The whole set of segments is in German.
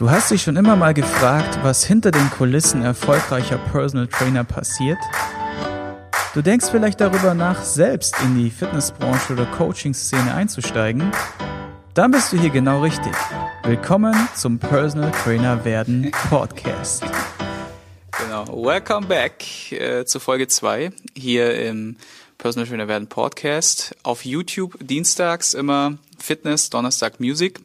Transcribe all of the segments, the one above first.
Du hast dich schon immer mal gefragt, was hinter den Kulissen erfolgreicher Personal Trainer passiert? Du denkst vielleicht darüber nach, selbst in die Fitnessbranche oder Coaching-Szene einzusteigen? Dann bist du hier genau richtig. Willkommen zum Personal Trainer werden Podcast. Genau. Welcome back äh, zu Folge 2 hier im Personal Trainer werden Podcast. Auf YouTube dienstags immer Fitness, Donnerstag Music.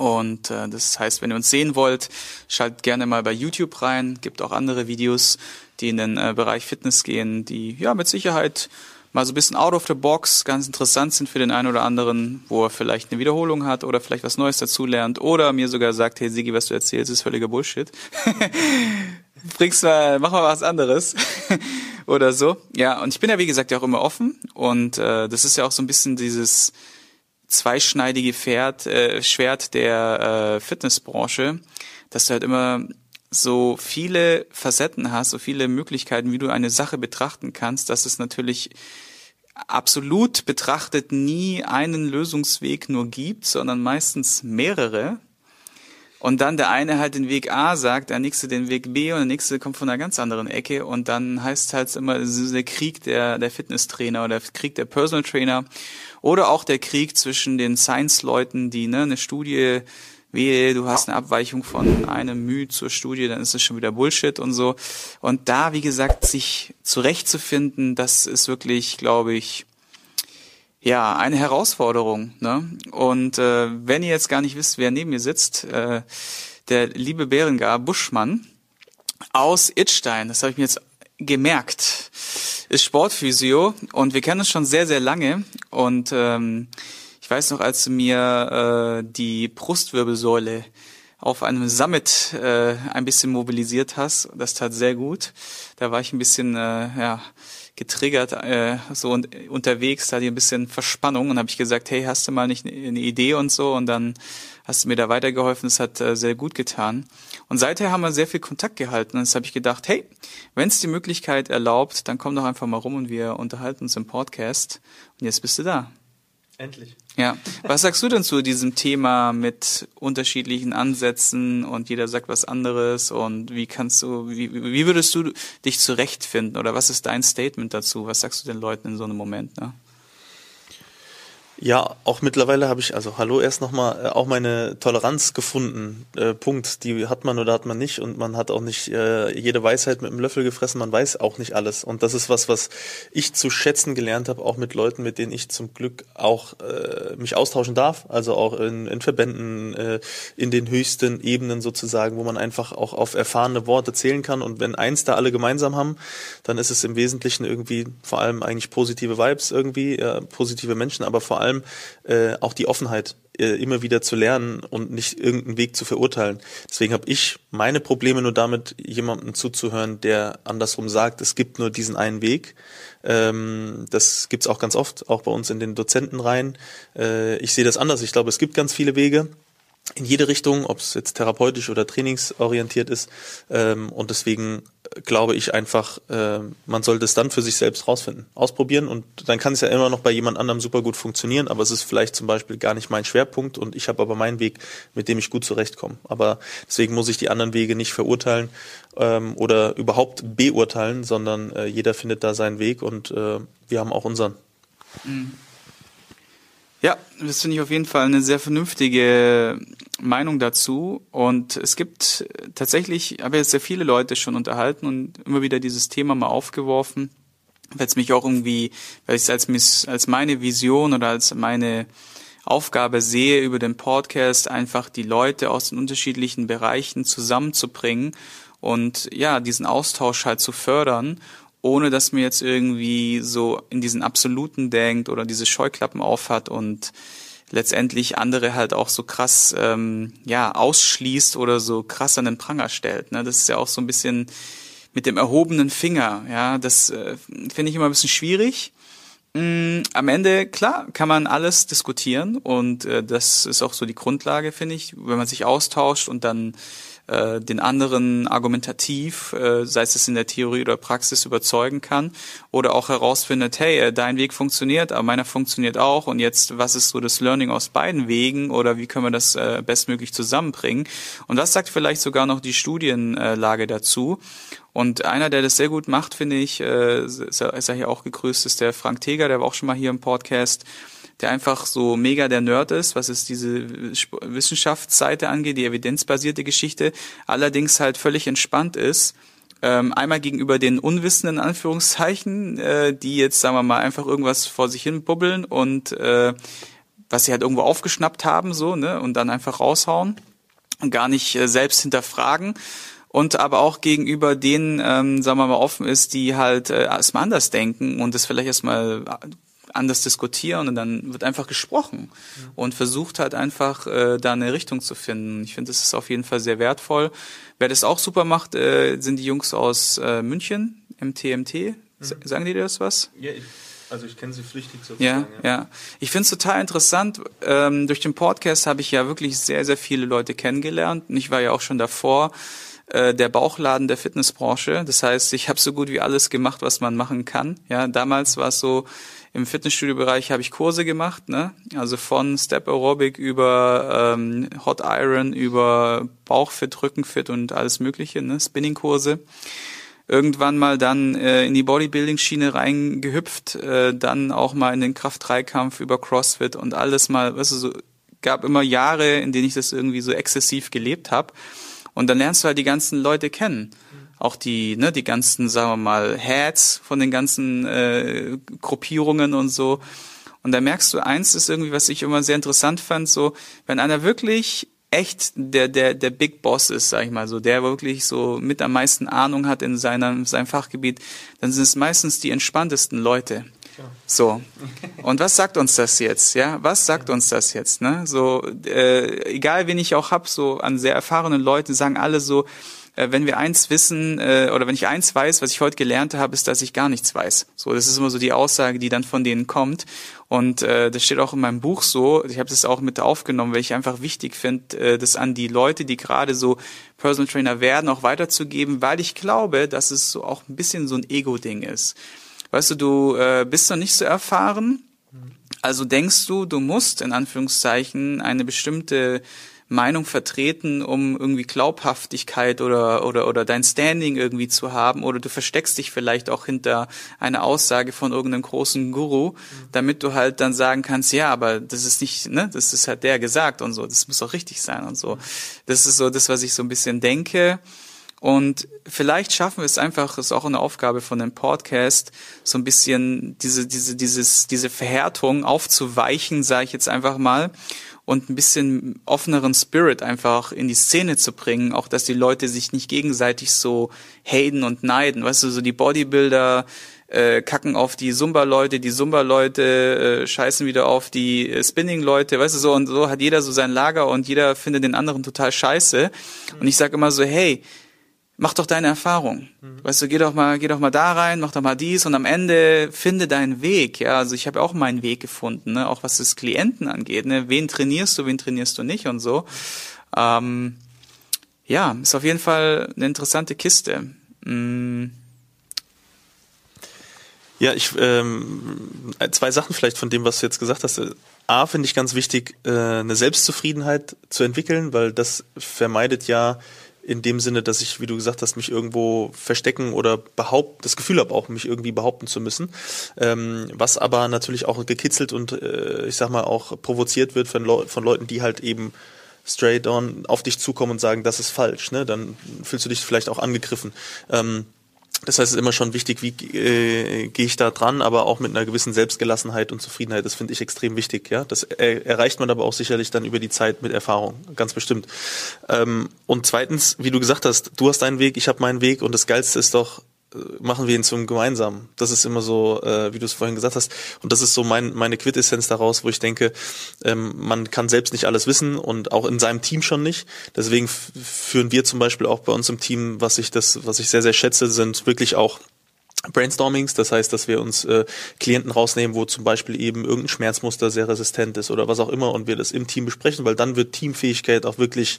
Und äh, das heißt, wenn ihr uns sehen wollt, schaltet gerne mal bei YouTube rein. Gibt auch andere Videos, die in den äh, Bereich Fitness gehen, die ja mit Sicherheit mal so ein bisschen out of the box ganz interessant sind für den einen oder anderen, wo er vielleicht eine Wiederholung hat oder vielleicht was Neues dazulernt oder mir sogar sagt, hey Sigi, was du erzählst, ist völliger Bullshit. Bringst mal, mach mal was anderes oder so. Ja, und ich bin ja wie gesagt ja auch immer offen und äh, das ist ja auch so ein bisschen dieses zweischneidige Pferd, äh, Schwert der äh, Fitnessbranche, dass du halt immer so viele Facetten hast, so viele Möglichkeiten, wie du eine Sache betrachten kannst, dass es natürlich absolut betrachtet nie einen Lösungsweg nur gibt, sondern meistens mehrere. Und dann der eine halt den Weg A sagt, der nächste den Weg B und der nächste kommt von einer ganz anderen Ecke und dann heißt halt immer der Krieg der, der Fitnesstrainer oder der Krieg der Personal Trainer oder auch der Krieg zwischen den Science-Leuten, die ne, eine Studie, wehe, du hast eine Abweichung von einem Mühe zur Studie, dann ist es schon wieder Bullshit und so. Und da, wie gesagt, sich zurechtzufinden, das ist wirklich, glaube ich, ja, eine Herausforderung. Ne? Und äh, wenn ihr jetzt gar nicht wisst, wer neben mir sitzt, äh, der liebe Berengar Buschmann aus Itstein, das habe ich mir jetzt gemerkt, ist Sportphysio und wir kennen uns schon sehr, sehr lange. Und ähm, ich weiß noch, als du mir äh, die Brustwirbelsäule auf einem Summit äh, ein bisschen mobilisiert hast, das tat sehr gut. Da war ich ein bisschen äh, ja, getriggert, äh, so und, unterwegs, da hatte ich ein bisschen Verspannung und habe ich gesagt, hey, hast du mal nicht eine Idee und so und dann hast du mir da weitergeholfen, das hat äh, sehr gut getan. Und seither haben wir sehr viel Kontakt gehalten. Und jetzt habe ich gedacht, hey, wenn es die Möglichkeit erlaubt, dann komm doch einfach mal rum und wir unterhalten uns im Podcast. Und jetzt bist du da. Endlich. Ja. Was sagst du denn zu diesem Thema mit unterschiedlichen Ansätzen und jeder sagt was anderes und wie kannst du, wie, wie würdest du dich zurechtfinden oder was ist dein Statement dazu? Was sagst du den Leuten in so einem Moment? Ne? Ja, auch mittlerweile habe ich, also hallo erst nochmal, äh, auch meine Toleranz gefunden. Äh, Punkt. Die hat man oder hat man nicht und man hat auch nicht äh, jede Weisheit mit einem Löffel gefressen, man weiß auch nicht alles. Und das ist was, was ich zu schätzen gelernt habe, auch mit Leuten, mit denen ich zum Glück auch äh, mich austauschen darf. Also auch in, in Verbänden, äh, in den höchsten Ebenen sozusagen, wo man einfach auch auf erfahrene Worte zählen kann. Und wenn eins da alle gemeinsam haben, dann ist es im Wesentlichen irgendwie vor allem eigentlich positive Vibes irgendwie, äh, positive Menschen, aber vor allem allem äh, auch die Offenheit, äh, immer wieder zu lernen und nicht irgendeinen Weg zu verurteilen. Deswegen habe ich meine Probleme nur damit, jemandem zuzuhören, der andersrum sagt, es gibt nur diesen einen Weg. Ähm, das gibt's auch ganz oft, auch bei uns in den Dozentenreihen. Äh, ich sehe das anders. Ich glaube, es gibt ganz viele Wege in jede Richtung, ob es jetzt therapeutisch oder trainingsorientiert ist. Ähm, und deswegen glaube ich einfach, äh, man sollte es dann für sich selbst rausfinden, ausprobieren und dann kann es ja immer noch bei jemand anderem super gut funktionieren, aber es ist vielleicht zum Beispiel gar nicht mein Schwerpunkt und ich habe aber meinen Weg, mit dem ich gut zurechtkomme. Aber deswegen muss ich die anderen Wege nicht verurteilen ähm, oder überhaupt beurteilen, sondern äh, jeder findet da seinen Weg und äh, wir haben auch unseren. Mhm. Ja, das finde ich auf jeden Fall eine sehr vernünftige Meinung dazu. Und es gibt tatsächlich, ich habe jetzt sehr viele Leute schon unterhalten und immer wieder dieses Thema mal aufgeworfen, weil es mich auch irgendwie, weil ich es als, als meine Vision oder als meine Aufgabe sehe, über den Podcast einfach die Leute aus den unterschiedlichen Bereichen zusammenzubringen und ja, diesen Austausch halt zu fördern ohne dass man jetzt irgendwie so in diesen Absoluten denkt oder diese Scheuklappen aufhat und letztendlich andere halt auch so krass ähm, ja ausschließt oder so krass an den Pranger stellt. Ne? Das ist ja auch so ein bisschen mit dem erhobenen Finger. Ja, das äh, finde ich immer ein bisschen schwierig. Mm, am Ende, klar, kann man alles diskutieren und äh, das ist auch so die Grundlage, finde ich, wenn man sich austauscht und dann äh, den anderen argumentativ, äh, sei es in der Theorie oder Praxis, überzeugen kann oder auch herausfindet, hey, äh, dein Weg funktioniert, aber meiner funktioniert auch und jetzt, was ist so das Learning aus beiden Wegen oder wie können wir das äh, bestmöglich zusammenbringen? Und was sagt vielleicht sogar noch die Studienlage dazu? Und einer, der das sehr gut macht, finde ich, äh, ist er hier auch gegrüßt, ist der Frank Teger, der war auch schon mal hier im Podcast, der einfach so mega der Nerd ist, was es diese Wissenschaftsseite angeht, die evidenzbasierte Geschichte, allerdings halt völlig entspannt ist. Ähm, einmal gegenüber den Unwissenden Anführungszeichen, äh, die jetzt, sagen wir mal, einfach irgendwas vor sich hin bubbeln und äh, was sie halt irgendwo aufgeschnappt haben, so, ne, und dann einfach raushauen und gar nicht äh, selbst hinterfragen und aber auch gegenüber denen, ähm, sagen wir mal, offen ist, die halt äh, erstmal anders denken und das vielleicht erstmal anders diskutieren und dann wird einfach gesprochen mhm. und versucht halt einfach äh, da eine Richtung zu finden. Ich finde, das ist auf jeden Fall sehr wertvoll. Wer das auch super macht, äh, sind die Jungs aus äh, München, MTMT. Mhm. Sagen die dir das was? Ja, ich, also ich kenne sie pflichtig sozusagen. Ja, ja. ja. Ich finde es total interessant. Ähm, durch den Podcast habe ich ja wirklich sehr, sehr viele Leute kennengelernt und ich war ja auch schon davor äh, der Bauchladen der Fitnessbranche. Das heißt, ich habe so gut wie alles gemacht, was man machen kann. Ja, damals war es so, im Fitnessstudio-Bereich habe ich Kurse gemacht, ne? Also von Step Aerobic über ähm, Hot Iron, über Bauchfit, Rückenfit und alles Mögliche, ne? Spinning-Kurse. Irgendwann mal dann äh, in die Bodybuilding-Schiene reingehüpft, äh, dann auch mal in den Kraft-3-Kampf über CrossFit und alles mal, weißt du, so gab immer Jahre, in denen ich das irgendwie so exzessiv gelebt habe. Und dann lernst du halt die ganzen Leute kennen. Auch die, ne, die ganzen, sagen wir mal, Heads von den ganzen äh, Gruppierungen und so. Und da merkst du, eins ist irgendwie, was ich immer sehr interessant fand, so, wenn einer wirklich echt der, der, der Big Boss ist, sag ich mal so, der wirklich so mit am meisten Ahnung hat in seinem, seinem Fachgebiet, dann sind es meistens die entspanntesten Leute. So. Und was sagt uns das jetzt? Ja, was sagt uns das jetzt? Ne? So, äh, egal wen ich auch hab, so an sehr erfahrenen Leuten sagen alle so, wenn wir eins wissen äh, oder wenn ich eins weiß, was ich heute gelernt habe, ist, dass ich gar nichts weiß. So, das ist immer so die Aussage, die dann von denen kommt. Und äh, das steht auch in meinem Buch so. Ich habe das auch mit aufgenommen, weil ich einfach wichtig finde, äh, das an die Leute, die gerade so Personal Trainer werden, auch weiterzugeben, weil ich glaube, dass es so auch ein bisschen so ein Ego-Ding ist. Weißt du, du äh, bist noch nicht so erfahren, also denkst du, du musst in Anführungszeichen eine bestimmte Meinung vertreten, um irgendwie Glaubhaftigkeit oder, oder, oder dein Standing irgendwie zu haben, oder du versteckst dich vielleicht auch hinter einer Aussage von irgendeinem großen Guru, damit du halt dann sagen kannst, ja, aber das ist nicht, ne, das ist halt der gesagt und so, das muss auch richtig sein und so. Das ist so das, was ich so ein bisschen denke. Und vielleicht schaffen wir es einfach, ist auch eine Aufgabe von dem Podcast, so ein bisschen diese, diese, dieses, diese Verhärtung aufzuweichen, sage ich jetzt einfach mal, und ein bisschen offeneren Spirit einfach in die Szene zu bringen, auch dass die Leute sich nicht gegenseitig so haten und neiden. Weißt du, so die Bodybuilder äh, kacken auf die Zumba-Leute, die Zumba-Leute äh, scheißen wieder auf die äh, Spinning-Leute, weißt du so, und so hat jeder so sein Lager und jeder findet den anderen total scheiße. Und ich sage immer so, hey, mach doch deine Erfahrung. Mhm. Weißt du, geh doch mal, geh doch mal da rein, mach doch mal dies und am Ende finde deinen Weg. Ja, also ich habe auch meinen Weg gefunden, ne? auch was das Klienten angeht. Ne? Wen trainierst du, wen trainierst du nicht und so. Ähm, ja, ist auf jeden Fall eine interessante Kiste. Mm. Ja, ich ähm, zwei Sachen vielleicht von dem, was du jetzt gesagt hast. A finde ich ganz wichtig, äh, eine Selbstzufriedenheit zu entwickeln, weil das vermeidet ja in dem Sinne, dass ich, wie du gesagt hast, mich irgendwo verstecken oder behaupten, das Gefühl habe auch, mich irgendwie behaupten zu müssen. Ähm, was aber natürlich auch gekitzelt und äh, ich sag mal auch provoziert wird von, Leu von Leuten, die halt eben straight on auf dich zukommen und sagen, das ist falsch. Ne? Dann fühlst du dich vielleicht auch angegriffen. Ähm, das heißt, es ist immer schon wichtig, wie äh, gehe ich da dran, aber auch mit einer gewissen Selbstgelassenheit und Zufriedenheit. Das finde ich extrem wichtig. Ja, das er, erreicht man aber auch sicherlich dann über die Zeit mit Erfahrung, ganz bestimmt. Ähm, und zweitens, wie du gesagt hast, du hast deinen Weg, ich habe meinen Weg und das Geilste ist doch, machen wir ihn zum gemeinsamen. Das ist immer so, äh, wie du es vorhin gesagt hast. Und das ist so mein, meine Quintessenz daraus, wo ich denke, ähm, man kann selbst nicht alles wissen und auch in seinem Team schon nicht. Deswegen führen wir zum Beispiel auch bei uns im Team, was ich das, was ich sehr, sehr schätze, sind wirklich auch Brainstormings, das heißt, dass wir uns äh, Klienten rausnehmen, wo zum Beispiel eben irgendein Schmerzmuster sehr resistent ist oder was auch immer und wir das im Team besprechen, weil dann wird Teamfähigkeit auch wirklich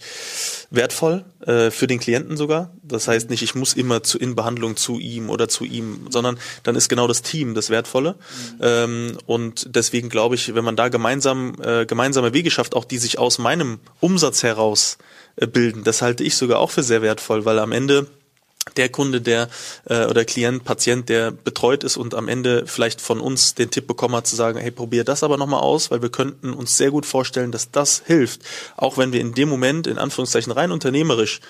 wertvoll äh, für den Klienten sogar. Das heißt nicht, ich muss immer zu, in Behandlung zu ihm oder zu ihm, sondern dann ist genau das Team das Wertvolle. Mhm. Ähm, und deswegen glaube ich, wenn man da gemeinsam äh, gemeinsame Wege schafft, auch die sich aus meinem Umsatz heraus äh, bilden, das halte ich sogar auch für sehr wertvoll, weil am Ende der Kunde, der äh, oder Klient, Patient, der betreut ist und am Ende vielleicht von uns den Tipp bekommen hat zu sagen, hey, probier das aber nochmal aus, weil wir könnten uns sehr gut vorstellen, dass das hilft. Auch wenn wir in dem Moment, in Anführungszeichen rein unternehmerisch,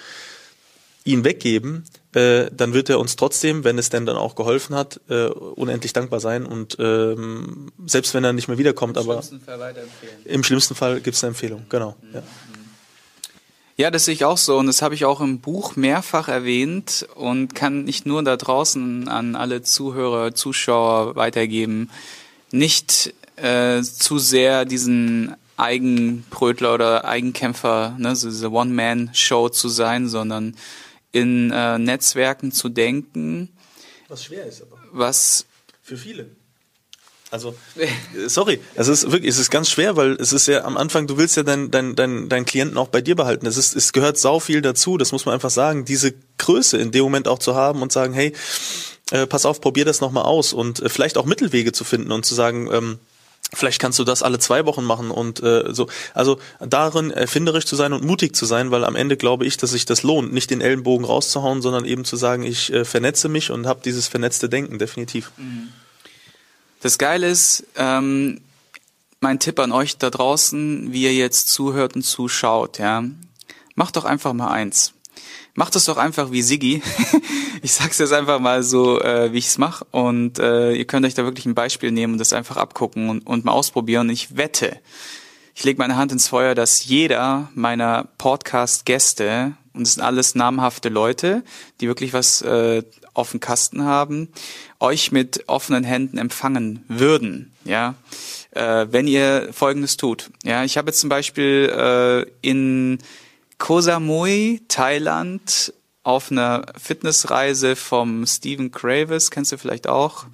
ihn weggeben, äh, dann wird er uns trotzdem, wenn es denn dann auch geholfen hat, äh, unendlich dankbar sein und ähm, selbst wenn er nicht mehr wiederkommt, Im aber schlimmsten Fall im schlimmsten Fall gibt es eine Empfehlung, genau. Mhm. Ja. Ja, das sehe ich auch so und das habe ich auch im Buch mehrfach erwähnt und kann nicht nur da draußen an alle Zuhörer, Zuschauer weitergeben, nicht äh, zu sehr diesen Eigenbrötler oder Eigenkämpfer, ne, so diese One-Man-Show zu sein, sondern in äh, Netzwerken zu denken. Was schwer ist aber. Was für viele. Also, sorry, es ist wirklich, es ist ganz schwer, weil es ist ja am Anfang, du willst ja deinen dein, dein, dein Klienten auch bei dir behalten. Es ist, es gehört sau viel dazu, das muss man einfach sagen, diese Größe in dem Moment auch zu haben und sagen, hey, äh, pass auf, probier das nochmal aus und äh, vielleicht auch Mittelwege zu finden und zu sagen, ähm, Vielleicht kannst du das alle zwei Wochen machen und äh, so. Also darin erfinderisch zu sein und mutig zu sein, weil am Ende glaube ich, dass sich das lohnt, nicht den Ellenbogen rauszuhauen, sondern eben zu sagen, ich äh, vernetze mich und habe dieses vernetzte Denken, definitiv. Mhm. Das Geile ist, ähm, mein Tipp an euch da draußen, wie ihr jetzt zuhört und zuschaut, ja, macht doch einfach mal eins. Macht es doch einfach wie Siggi. ich sag's jetzt einfach mal so, äh, wie ich's mache. Und äh, ihr könnt euch da wirklich ein Beispiel nehmen und das einfach abgucken und, und mal ausprobieren. Ich wette, ich lege meine Hand ins Feuer, dass jeder meiner Podcast-Gäste, und es sind alles namhafte Leute, die wirklich was äh, auf dem Kasten haben, euch mit offenen Händen empfangen würden, ja, äh, wenn ihr Folgendes tut. Ja, ich habe jetzt zum Beispiel äh, in Koh Samui, Thailand, auf einer Fitnessreise vom Stephen Kravis, kennst du vielleicht auch,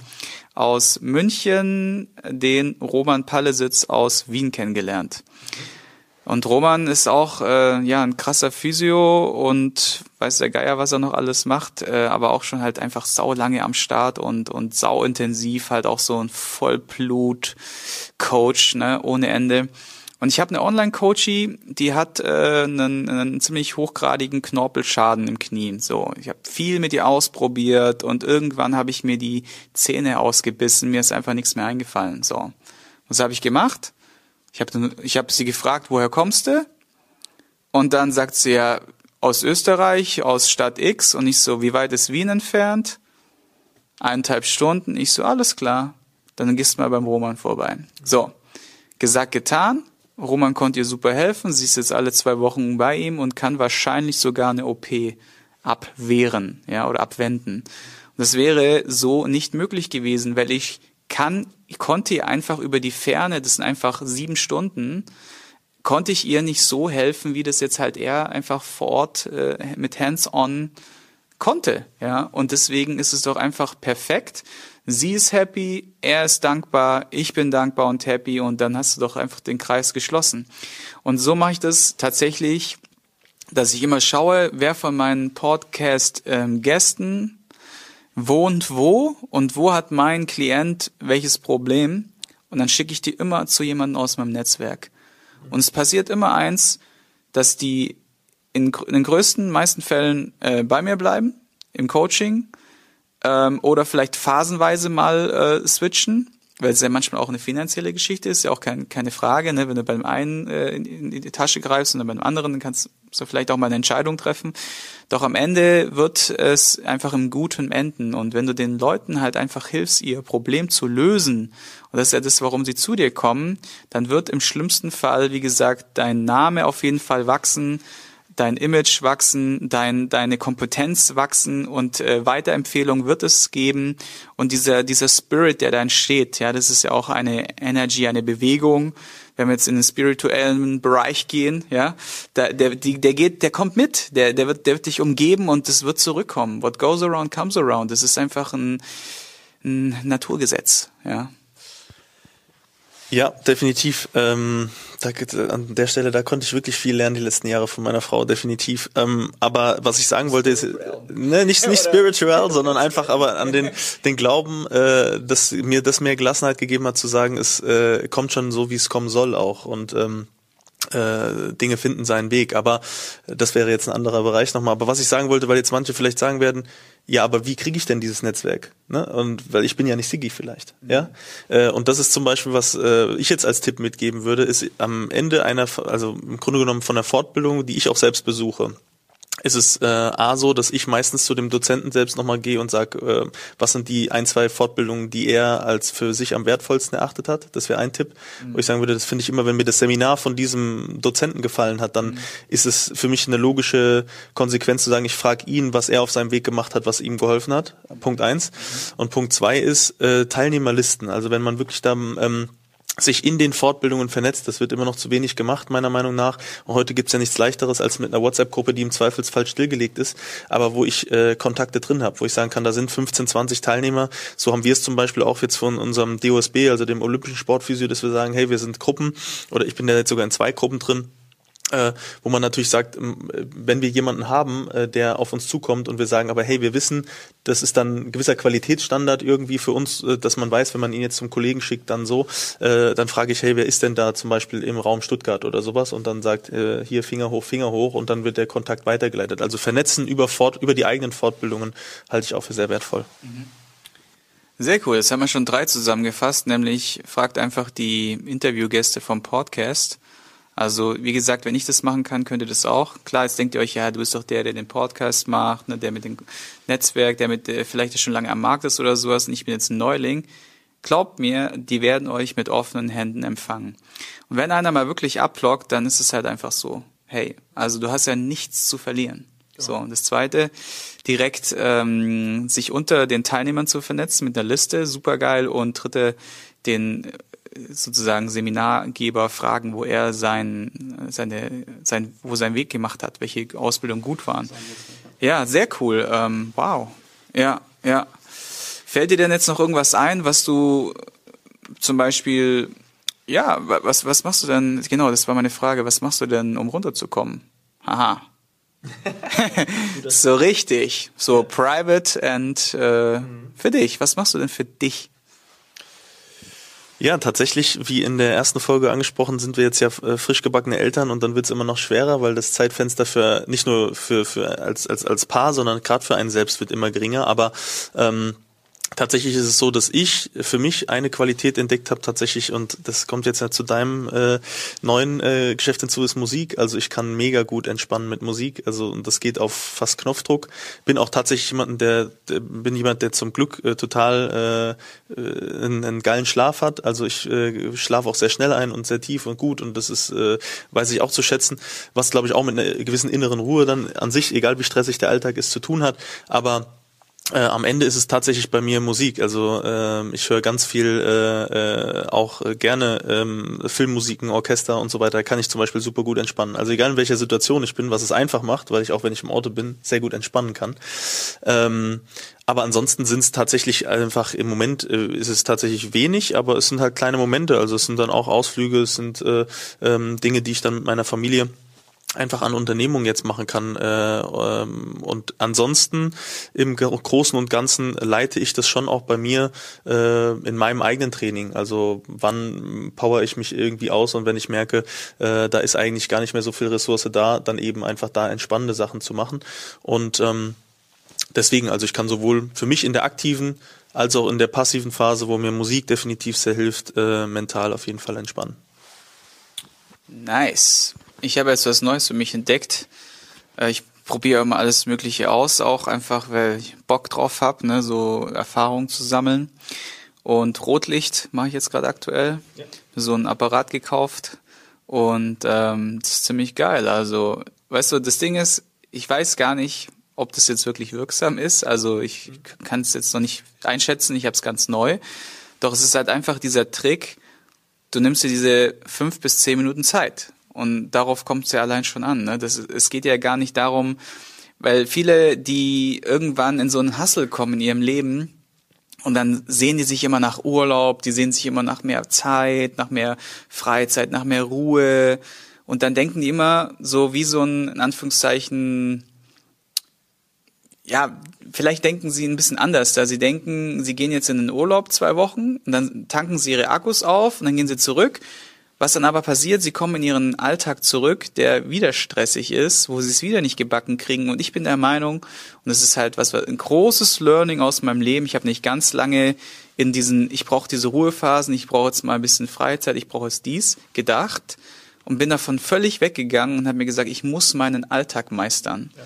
aus München, den Roman Pallesitz aus Wien kennengelernt. Und Roman ist auch äh, ja ein krasser Physio und weiß der Geier, was er noch alles macht, äh, aber auch schon halt einfach sau lange am Start und und sau intensiv halt auch so ein Vollblut Coach, ne, ohne Ende. Und ich habe eine Online-Coachie, die hat äh, einen, einen ziemlich hochgradigen Knorpelschaden im Knie. So, ich habe viel mit ihr ausprobiert und irgendwann habe ich mir die Zähne ausgebissen. Mir ist einfach nichts mehr eingefallen. So, was habe ich gemacht? Ich habe ich hab sie gefragt, woher kommst du? Und dann sagt sie ja, aus Österreich, aus Stadt X. Und ich so, wie weit ist Wien entfernt? Eineinhalb Stunden. Ich so, alles klar. Dann gehst du mal beim Roman vorbei. So, gesagt, getan. Roman konnte ihr super helfen. Sie ist jetzt alle zwei Wochen bei ihm und kann wahrscheinlich sogar eine OP abwehren, ja, oder abwenden. Und das wäre so nicht möglich gewesen, weil ich kann, ich konnte ihr einfach über die Ferne, das sind einfach sieben Stunden, konnte ich ihr nicht so helfen, wie das jetzt halt er einfach vor Ort äh, mit Hands-on konnte, ja. Und deswegen ist es doch einfach perfekt. Sie ist happy, er ist dankbar, ich bin dankbar und happy und dann hast du doch einfach den Kreis geschlossen. Und so mache ich das tatsächlich, dass ich immer schaue, wer von meinen Podcast-Gästen ähm, wohnt wo und wo hat mein Klient welches Problem und dann schicke ich die immer zu jemandem aus meinem Netzwerk. Und es passiert immer eins, dass die in, in den größten, meisten Fällen äh, bei mir bleiben, im Coaching, ähm, oder vielleicht phasenweise mal äh, switchen weil es ja manchmal auch eine finanzielle Geschichte ist, ja auch kein, keine Frage, ne? wenn du beim einen äh, in, in, die Tasche greifst und dann beim anderen, dann kannst du vielleicht auch mal eine Entscheidung treffen. Doch am Ende wird es einfach im Guten enden und wenn du den Leuten halt einfach hilfst, ihr Problem zu lösen, und das ist ja das, warum sie zu dir kommen, dann wird im schlimmsten Fall, wie gesagt, dein Name auf jeden Fall wachsen, dein Image wachsen, dein, deine Kompetenz wachsen und äh, Weiterempfehlung wird es geben. Und dieser, dieser Spirit, der da entsteht, ja, das ist ja auch eine Energy, eine Bewegung. Wenn wir jetzt in den spirituellen Bereich gehen, ja, der, der, die, der geht, der kommt mit, der, der wird, der wird dich umgeben und es wird zurückkommen. What goes around comes around. Das ist einfach ein, ein Naturgesetz, ja. Ja, definitiv. Ähm, da, an der Stelle, da konnte ich wirklich viel lernen die letzten Jahre von meiner Frau, definitiv. Ähm, aber was ich sagen wollte, ist ne, nicht, nicht spiritual, sondern einfach aber an den, den Glauben, äh, dass mir das mehr Gelassenheit gegeben hat, zu sagen, es äh, kommt schon so, wie es kommen soll auch. Und ähm, äh, Dinge finden seinen Weg. Aber das wäre jetzt ein anderer Bereich nochmal. Aber was ich sagen wollte, weil jetzt manche vielleicht sagen werden, ja, aber wie kriege ich denn dieses Netzwerk? Ne? Und weil ich bin ja nicht Siggi vielleicht, mhm. ja. Äh, und das ist zum Beispiel, was äh, ich jetzt als Tipp mitgeben würde, ist am Ende einer, also im Grunde genommen von der Fortbildung, die ich auch selbst besuche ist es äh, A so, dass ich meistens zu dem Dozenten selbst nochmal gehe und sage, äh, was sind die ein, zwei Fortbildungen, die er als für sich am wertvollsten erachtet hat. Das wäre ein Tipp. Mhm. Wo ich sagen würde, das finde ich immer, wenn mir das Seminar von diesem Dozenten gefallen hat, dann mhm. ist es für mich eine logische Konsequenz zu sagen, ich frage ihn, was er auf seinem Weg gemacht hat, was ihm geholfen hat. Punkt eins. Mhm. Und Punkt zwei ist äh, Teilnehmerlisten. Also wenn man wirklich da ähm, sich in den Fortbildungen vernetzt. Das wird immer noch zu wenig gemacht, meiner Meinung nach. Und heute gibt's ja nichts leichteres als mit einer WhatsApp-Gruppe, die im Zweifelsfall stillgelegt ist, aber wo ich äh, Kontakte drin habe, wo ich sagen kann, da sind 15, 20 Teilnehmer. So haben wir es zum Beispiel auch jetzt von unserem DOSB, also dem Olympischen Sportphysio, dass wir sagen, hey, wir sind Gruppen oder ich bin ja jetzt sogar in zwei Gruppen drin äh, wo man natürlich sagt, wenn wir jemanden haben, äh, der auf uns zukommt und wir sagen, aber hey, wir wissen, das ist dann ein gewisser Qualitätsstandard irgendwie für uns, äh, dass man weiß, wenn man ihn jetzt zum Kollegen schickt, dann so, äh, dann frage ich, hey, wer ist denn da zum Beispiel im Raum Stuttgart oder sowas und dann sagt, äh, hier Finger hoch, Finger hoch und dann wird der Kontakt weitergeleitet. Also vernetzen über, Fort, über die eigenen Fortbildungen halte ich auch für sehr wertvoll. Mhm. Sehr cool, jetzt haben wir schon drei zusammengefasst, nämlich fragt einfach die Interviewgäste vom Podcast, also wie gesagt, wenn ich das machen kann, könnt ihr das auch. Klar, jetzt denkt ihr euch, ja, du bist doch der, der den Podcast macht, ne, der mit dem Netzwerk, der mit der vielleicht schon lange am Markt ist oder sowas und ich bin jetzt ein Neuling. Glaubt mir, die werden euch mit offenen Händen empfangen. Und wenn einer mal wirklich ablockt, dann ist es halt einfach so. Hey, also du hast ja nichts zu verlieren. So, und das zweite, direkt ähm, sich unter den Teilnehmern zu vernetzen mit einer Liste, super geil. Und dritte, den sozusagen Seminargeber fragen, wo er sein, seine, sein, wo sein Weg gemacht hat, welche Ausbildungen gut waren. Ja, sehr cool. Ähm, wow. Ja, ja. Fällt dir denn jetzt noch irgendwas ein, was du zum Beispiel, ja, was, was machst du denn, genau, das war meine Frage, was machst du denn, um runterzukommen? Haha. so richtig, so private and äh, mhm. für dich. Was machst du denn für dich? Ja, tatsächlich, wie in der ersten Folge angesprochen, sind wir jetzt ja äh, frisch gebackene Eltern und dann wird's immer noch schwerer, weil das Zeitfenster für nicht nur für, für als, als, als Paar, sondern gerade für einen selbst wird immer geringer. Aber ähm, Tatsächlich ist es so, dass ich für mich eine Qualität entdeckt habe tatsächlich und das kommt jetzt ja zu deinem äh, neuen äh, Geschäft hinzu ist Musik. Also ich kann mega gut entspannen mit Musik. Also und das geht auf fast Knopfdruck. Bin auch tatsächlich jemand, der, der bin jemand, der zum Glück äh, total äh, äh, einen, einen geilen Schlaf hat. Also ich äh, schlafe auch sehr schnell ein und sehr tief und gut und das ist äh, weiß ich auch zu schätzen, was glaube ich auch mit einer gewissen inneren Ruhe dann an sich, egal wie stressig der Alltag ist, zu tun hat. Aber äh, am Ende ist es tatsächlich bei mir Musik. Also äh, ich höre ganz viel äh, äh, auch äh, gerne ähm, Filmmusiken, Orchester und so weiter. Kann ich zum Beispiel super gut entspannen. Also egal in welcher Situation ich bin, was es einfach macht, weil ich auch wenn ich im Auto bin sehr gut entspannen kann. Ähm, aber ansonsten sind es tatsächlich einfach im Moment äh, ist es tatsächlich wenig, aber es sind halt kleine Momente. Also es sind dann auch Ausflüge, es sind äh, ähm, Dinge, die ich dann mit meiner Familie einfach an Unternehmungen jetzt machen kann. Äh, ähm, und ansonsten im Großen und Ganzen leite ich das schon auch bei mir äh, in meinem eigenen Training. Also wann power ich mich irgendwie aus und wenn ich merke, äh, da ist eigentlich gar nicht mehr so viel Ressource da, dann eben einfach da entspannende Sachen zu machen. Und ähm, deswegen, also ich kann sowohl für mich in der aktiven als auch in der passiven Phase, wo mir Musik definitiv sehr hilft, mental auf jeden Fall entspannen. Nice ich habe jetzt was Neues für mich entdeckt. Äh, ich probiere immer alles Mögliche aus, auch einfach, weil ich Bock drauf habe, ne, so Erfahrungen zu sammeln. Und Rotlicht mache ich jetzt gerade aktuell. Ja. So ein Apparat gekauft. Und ähm, das ist ziemlich geil. Also, weißt du, das Ding ist, ich weiß gar nicht, ob das jetzt wirklich wirksam ist. Also ich kann es jetzt noch nicht einschätzen, ich habe es ganz neu. Doch es ist halt einfach dieser Trick, du nimmst dir diese fünf bis zehn Minuten Zeit. Und darauf kommt es ja allein schon an. Ne? Das, es geht ja gar nicht darum, weil viele, die irgendwann in so einen Hassel kommen in ihrem Leben, und dann sehen die sich immer nach Urlaub, die sehen sich immer nach mehr Zeit, nach mehr Freizeit, nach mehr Ruhe. Und dann denken die immer so wie so ein, in Anführungszeichen, ja, vielleicht denken sie ein bisschen anders, da sie denken, sie gehen jetzt in den Urlaub zwei Wochen und dann tanken sie ihre Akkus auf und dann gehen sie zurück was dann aber passiert, sie kommen in ihren Alltag zurück, der wieder stressig ist, wo sie es wieder nicht gebacken kriegen. Und ich bin der Meinung, und das ist halt was, ein großes Learning aus meinem Leben. Ich habe nicht ganz lange in diesen, ich brauche diese Ruhephasen, ich brauche jetzt mal ein bisschen Freizeit, ich brauche jetzt dies gedacht und bin davon völlig weggegangen und habe mir gesagt, ich muss meinen Alltag meistern. Ja.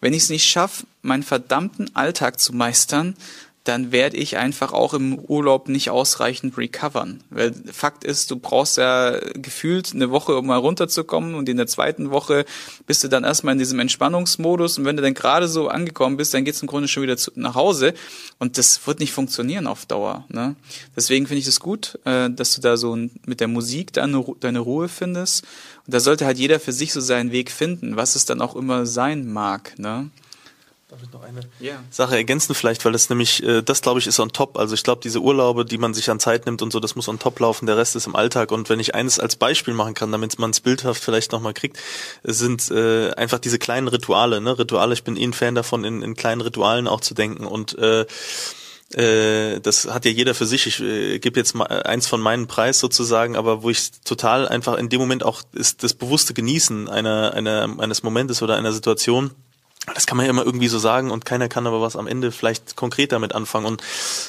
Wenn ich es nicht schaffe, meinen verdammten Alltag zu meistern, dann werde ich einfach auch im Urlaub nicht ausreichend recovern. Weil Fakt ist, du brauchst ja gefühlt eine Woche, um mal runterzukommen und in der zweiten Woche bist du dann erstmal in diesem Entspannungsmodus und wenn du dann gerade so angekommen bist, dann geht's im Grunde schon wieder zu, nach Hause und das wird nicht funktionieren auf Dauer. Ne? Deswegen finde ich es das gut, äh, dass du da so mit der Musik deine, deine Ruhe findest und da sollte halt jeder für sich so seinen Weg finden, was es dann auch immer sein mag. Ne? Darf ich noch eine yeah. Sache ergänzen vielleicht, weil das nämlich, äh, das glaube ich ist on top. Also ich glaube, diese Urlaube, die man sich an Zeit nimmt und so, das muss on top laufen, der Rest ist im Alltag. Und wenn ich eines als Beispiel machen kann, damit man es bildhaft vielleicht nochmal kriegt, sind äh, einfach diese kleinen Rituale. Ne? Rituale, ich bin eh ein Fan davon, in, in kleinen Ritualen auch zu denken und äh, äh, das hat ja jeder für sich. Ich äh, gebe jetzt mal eins von meinen Preis sozusagen, aber wo ich total einfach in dem Moment auch ist das bewusste Genießen einer, einer eines Momentes oder einer Situation das kann man ja immer irgendwie so sagen und keiner kann aber was am Ende vielleicht konkret damit anfangen. Und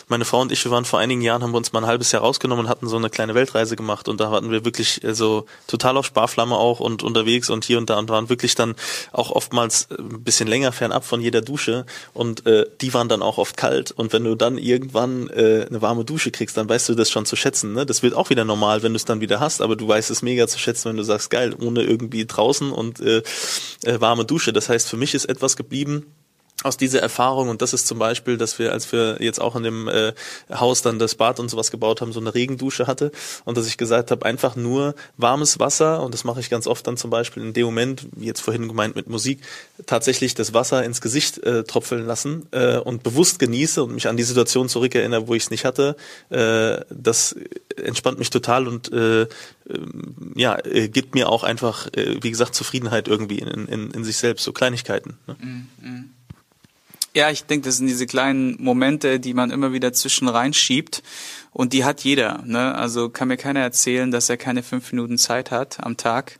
meine Frau und ich, wir waren vor einigen Jahren, haben wir uns mal ein halbes Jahr rausgenommen und hatten so eine kleine Weltreise gemacht und da hatten wir wirklich äh, so total auf Sparflamme auch und unterwegs und hier und da und waren wirklich dann auch oftmals äh, ein bisschen länger fernab von jeder Dusche und äh, die waren dann auch oft kalt und wenn du dann irgendwann äh, eine warme Dusche kriegst, dann weißt du das schon zu schätzen. Ne? Das wird auch wieder normal, wenn du es dann wieder hast, aber du weißt es mega zu schätzen, wenn du sagst, geil, ohne irgendwie draußen und äh, äh, warme Dusche. Das heißt, für mich ist etwas etwas geblieben aus dieser Erfahrung und das ist zum Beispiel, dass wir, als wir jetzt auch in dem äh, Haus dann das Bad und sowas gebaut haben, so eine Regendusche hatte und dass ich gesagt habe, einfach nur warmes Wasser und das mache ich ganz oft dann zum Beispiel in dem Moment, wie jetzt vorhin gemeint mit Musik, tatsächlich das Wasser ins Gesicht äh, tropfeln lassen äh, und bewusst genieße und mich an die Situation zurückerinnere, wo ich es nicht hatte. Äh, das entspannt mich total und äh, äh ja, äh, gibt mir auch einfach, äh, wie gesagt, Zufriedenheit irgendwie in, in, in sich selbst, so Kleinigkeiten. Ne? Mm -hmm. Ja, ich denke, das sind diese kleinen Momente, die man immer wieder zwischen reinschiebt. Und die hat jeder. Ne? Also kann mir keiner erzählen, dass er keine fünf Minuten Zeit hat am Tag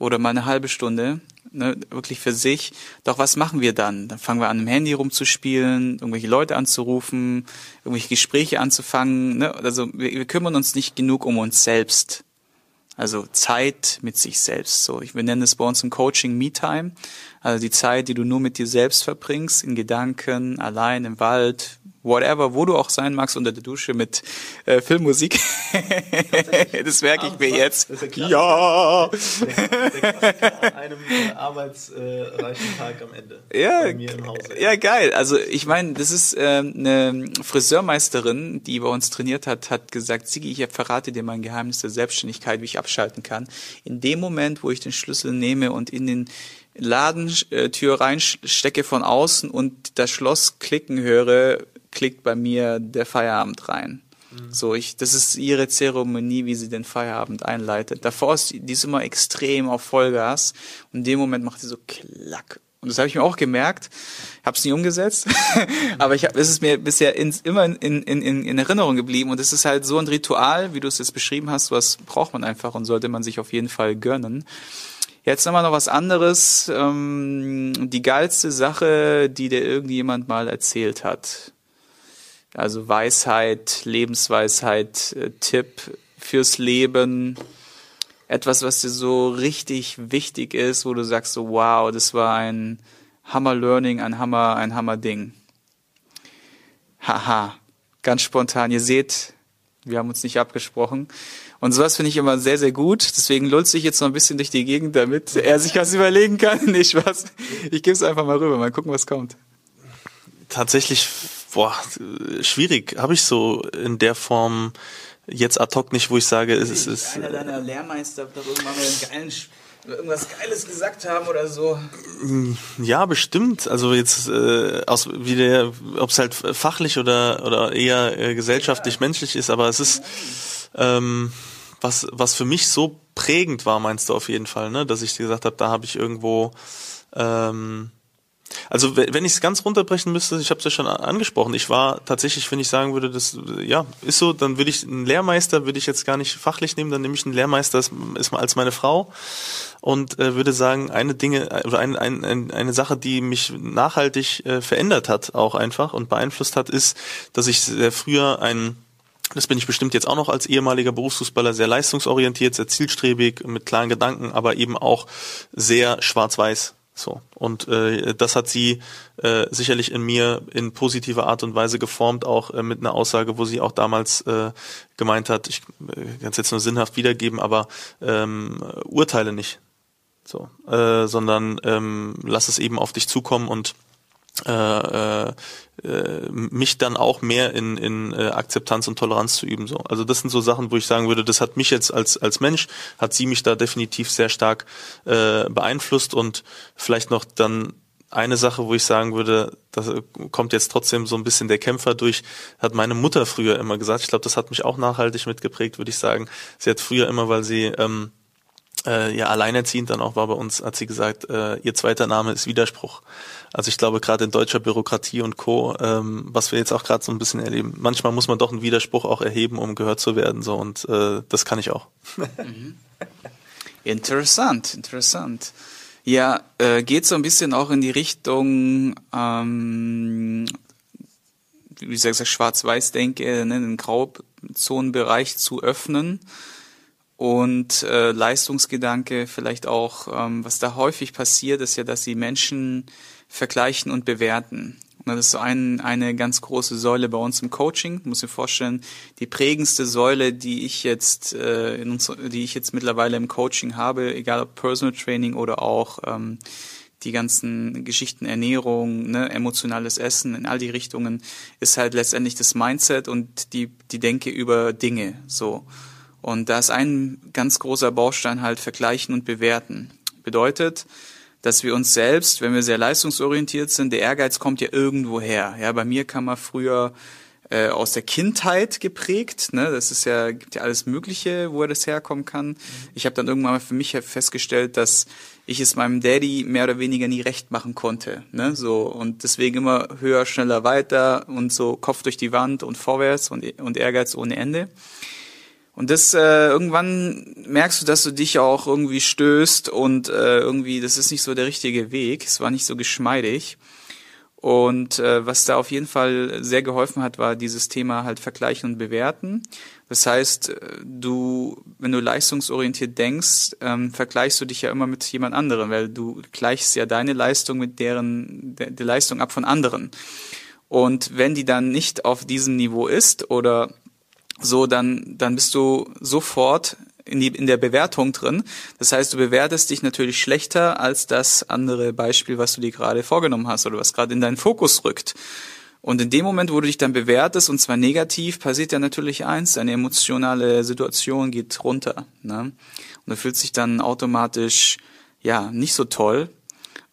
oder mal eine halbe Stunde. Ne, wirklich für sich. Doch was machen wir dann? Dann fangen wir an, im Handy rumzuspielen, irgendwelche Leute anzurufen, irgendwelche Gespräche anzufangen. Ne? Also wir, wir kümmern uns nicht genug um uns selbst. Also Zeit mit sich selbst. So, ich, wir nennen es bei uns im Coaching Me-Time. Also die Zeit, die du nur mit dir selbst verbringst, in Gedanken, allein im Wald, whatever, wo du auch sein magst, unter der Dusche mit äh, Filmmusik. das merke ich mir jetzt. ja. an einem äh, arbeitsreichen Tag am Ende. Ja, bei mir im Hause. ja geil. Also ich meine, das ist äh, eine Friseurmeisterin, die bei uns trainiert hat, hat gesagt, Sigi, ich verrate dir mein Geheimnis der Selbstständigkeit, wie ich abschalten kann. In dem Moment, wo ich den Schlüssel nehme und in den Ladentür reinstecke von außen und das Schloss klicken höre, klickt bei mir der Feierabend rein. Mhm. So, ich, das ist ihre Zeremonie, wie sie den Feierabend einleitet. Davor ist die, die ist immer extrem auf Vollgas und in dem Moment macht sie so klack. Und das habe ich mir auch gemerkt, habe es nie umgesetzt, aber ich hab, es ist mir bisher ins, immer in, in, in, in Erinnerung geblieben und es ist halt so ein Ritual, wie du es jetzt beschrieben hast, was braucht man einfach und sollte man sich auf jeden Fall gönnen. Jetzt nochmal noch was anderes. Ähm, die geilste Sache, die dir irgendjemand mal erzählt hat. Also Weisheit, Lebensweisheit, äh, Tipp fürs Leben. Etwas, was dir so richtig wichtig ist, wo du sagst so, wow, das war ein Hammer Learning, ein Hammer, ein Hammer Ding. Haha, ganz spontan. Ihr seht, wir haben uns nicht abgesprochen. Und sowas finde ich immer sehr, sehr gut. Deswegen lulze ich jetzt noch ein bisschen durch die Gegend, damit er sich was überlegen kann. Nicht was. Ich gebe es einfach mal rüber, mal gucken, was kommt. Tatsächlich boah, schwierig. Habe ich so in der Form jetzt ad hoc nicht, wo ich sage, es ist. Einer deiner Lehrmeister wird doch irgendwann mal einen geilen irgendwas Geiles gesagt haben oder so. Ja, bestimmt. Also jetzt äh, aus wie der, ob es halt fachlich oder oder eher äh, gesellschaftlich ja. menschlich ist, aber es ist ähm, was was für mich so prägend war, meinst du auf jeden Fall, ne? Dass ich dir gesagt habe, da habe ich irgendwo ähm, also wenn ich es ganz runterbrechen müsste, ich habe es ja schon angesprochen, ich war tatsächlich, wenn ich sagen würde, das ja ist so, dann würde ich einen Lehrmeister, würde ich jetzt gar nicht fachlich nehmen, dann nehme ich einen Lehrmeister ist, ist als meine Frau und äh, würde sagen, eine Dinge oder ein, ein, ein, eine Sache, die mich nachhaltig äh, verändert hat, auch einfach und beeinflusst hat, ist, dass ich sehr früher ein das bin ich bestimmt jetzt auch noch als ehemaliger Berufsfußballer sehr leistungsorientiert, sehr zielstrebig, mit klaren Gedanken, aber eben auch sehr schwarz-weiß so. Und äh, das hat sie äh, sicherlich in mir in positiver Art und Weise geformt, auch äh, mit einer Aussage, wo sie auch damals äh, gemeint hat, ich äh, kann es jetzt nur sinnhaft wiedergeben, aber ähm, urteile nicht. So, äh, sondern ähm, lass es eben auf dich zukommen und äh, äh, mich dann auch mehr in, in äh, Akzeptanz und Toleranz zu üben. So. Also das sind so Sachen, wo ich sagen würde, das hat mich jetzt als, als Mensch, hat sie mich da definitiv sehr stark äh, beeinflusst und vielleicht noch dann eine Sache, wo ich sagen würde, das kommt jetzt trotzdem so ein bisschen der Kämpfer durch, hat meine Mutter früher immer gesagt. Ich glaube, das hat mich auch nachhaltig mitgeprägt, würde ich sagen. Sie hat früher immer, weil sie ähm, äh, ja alleinerziehend dann auch war bei uns, hat sie gesagt, äh, ihr zweiter Name ist Widerspruch. Also ich glaube gerade in deutscher Bürokratie und Co, ähm, was wir jetzt auch gerade so ein bisschen erleben, manchmal muss man doch einen Widerspruch auch erheben, um gehört zu werden, so und äh, das kann ich auch. Mhm. Interessant, interessant. Ja, äh, geht so ein bisschen auch in die Richtung, ähm, wie gesagt, Schwarz-Weiß-Denke, ne, den Grauzonenbereich zu öffnen und äh, Leistungsgedanke vielleicht auch, ähm, was da häufig passiert, ist ja, dass die Menschen vergleichen und bewerten. Und das ist so ein, eine ganz große Säule bei uns im Coaching. Ich muss mir vorstellen, die prägendste Säule, die ich jetzt, äh, in uns, die ich jetzt mittlerweile im Coaching habe, egal ob Personal Training oder auch ähm, die ganzen Geschichten Ernährung, ne, emotionales Essen in all die Richtungen, ist halt letztendlich das Mindset und die die Denke über Dinge. So und da ist ein ganz großer Baustein halt vergleichen und bewerten. Bedeutet, dass wir uns selbst, wenn wir sehr leistungsorientiert sind, der Ehrgeiz kommt ja irgendwo her. Ja, bei mir kam er früher äh, aus der Kindheit geprägt. Ne? Das ist ja gibt ja alles Mögliche, wo er das herkommen kann. Ich habe dann irgendwann mal für mich festgestellt, dass ich es meinem Daddy mehr oder weniger nie recht machen konnte. Ne? So und deswegen immer höher, schneller, weiter und so Kopf durch die Wand und vorwärts und, und Ehrgeiz ohne Ende. Und das äh, irgendwann merkst du, dass du dich auch irgendwie stößt und äh, irgendwie, das ist nicht so der richtige Weg. Es war nicht so geschmeidig. Und äh, was da auf jeden Fall sehr geholfen hat, war dieses Thema halt vergleichen und bewerten. Das heißt, äh, du, wenn du leistungsorientiert denkst, ähm, vergleichst du dich ja immer mit jemand anderem, weil du gleichst ja deine Leistung mit deren der, der Leistung ab von anderen. Und wenn die dann nicht auf diesem Niveau ist oder so, dann, dann bist du sofort in, die, in der Bewertung drin. Das heißt, du bewertest dich natürlich schlechter als das andere Beispiel, was du dir gerade vorgenommen hast oder was gerade in deinen Fokus rückt. Und in dem Moment, wo du dich dann bewertest, und zwar negativ, passiert ja natürlich eins, deine emotionale Situation geht runter. Ne? Und du fühlst dich dann automatisch, ja, nicht so toll.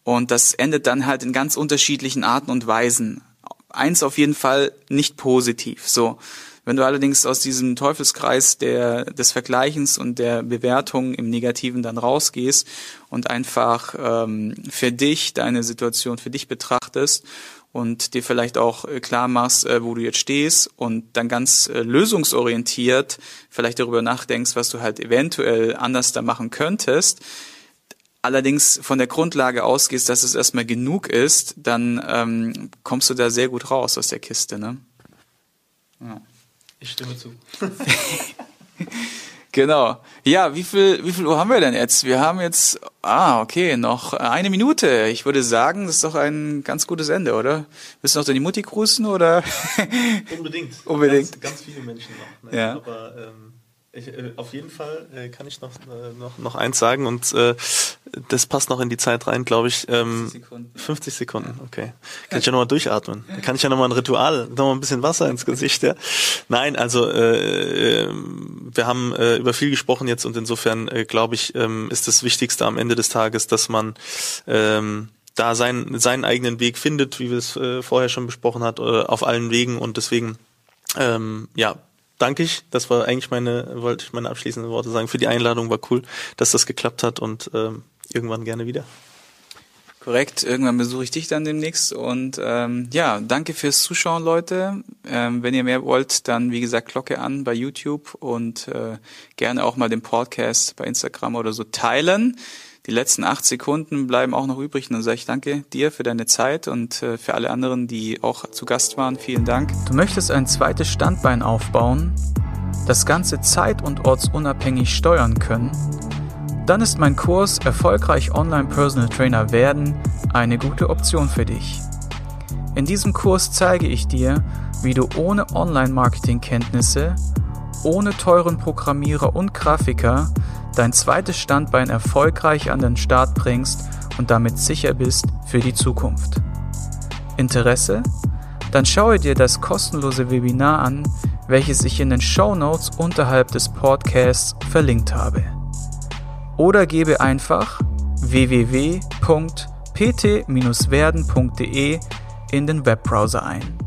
Und das endet dann halt in ganz unterschiedlichen Arten und Weisen. Eins auf jeden Fall nicht positiv. So, wenn du allerdings aus diesem Teufelskreis der, des Vergleichens und der Bewertung im Negativen dann rausgehst und einfach ähm, für dich deine Situation für dich betrachtest und dir vielleicht auch äh, klar machst, äh, wo du jetzt stehst und dann ganz äh, lösungsorientiert vielleicht darüber nachdenkst, was du halt eventuell anders da machen könntest, allerdings von der Grundlage ausgehst, dass es erstmal genug ist, dann ähm, kommst du da sehr gut raus aus der Kiste. Ne? Ja. Ich stimme zu. genau. Ja, wie viel, wie viel Uhr haben wir denn jetzt? Wir haben jetzt, ah, okay, noch eine Minute. Ich würde sagen, das ist doch ein ganz gutes Ende, oder? Willst du noch deine Mutti grüßen, oder? Unbedingt. Unbedingt. Ganz, ganz viele Menschen noch. Ne? Ja. Aber ähm, ich, äh, auf jeden Fall äh, kann ich noch, äh, noch, noch eins sagen und äh, das passt noch in die Zeit rein, glaube ich. Ähm, 50 Sekunden. 50 Sekunden, okay. Kann ich ja nochmal durchatmen. Da kann ich ja nochmal ein Ritual, nochmal ein bisschen Wasser ins Gesicht, ja. Nein, also äh, wir haben äh, über viel gesprochen jetzt und insofern äh, glaube ich, ähm, ist das Wichtigste am Ende des Tages, dass man ähm, da seinen, seinen eigenen Weg findet, wie wir es äh, vorher schon besprochen hat, äh, auf allen Wegen und deswegen ähm, ja, danke ich. Das war eigentlich meine, wollte ich meine abschließenden Worte sagen. Für die Einladung war cool, dass das geklappt hat und ähm, irgendwann gerne wieder. Korrekt, irgendwann besuche ich dich dann demnächst und ähm, ja, danke fürs Zuschauen, Leute. Ähm, wenn ihr mehr wollt, dann wie gesagt Glocke an bei YouTube und äh, gerne auch mal den Podcast bei Instagram oder so teilen. Die letzten acht Sekunden bleiben auch noch übrig. Und dann sage ich danke dir für deine Zeit und äh, für alle anderen, die auch zu Gast waren. Vielen Dank. Du möchtest ein zweites Standbein aufbauen, das Ganze zeit- und ortsunabhängig steuern können? Dann ist mein Kurs Erfolgreich Online Personal Trainer werden eine gute Option für dich. In diesem Kurs zeige ich dir, wie du ohne Online-Marketing-Kenntnisse, ohne teuren Programmierer und Grafiker dein zweites Standbein erfolgreich an den Start bringst und damit sicher bist für die Zukunft. Interesse? Dann schaue dir das kostenlose Webinar an, welches ich in den Show Notes unterhalb des Podcasts verlinkt habe. Oder gebe einfach www.pt-werden.de in den Webbrowser ein.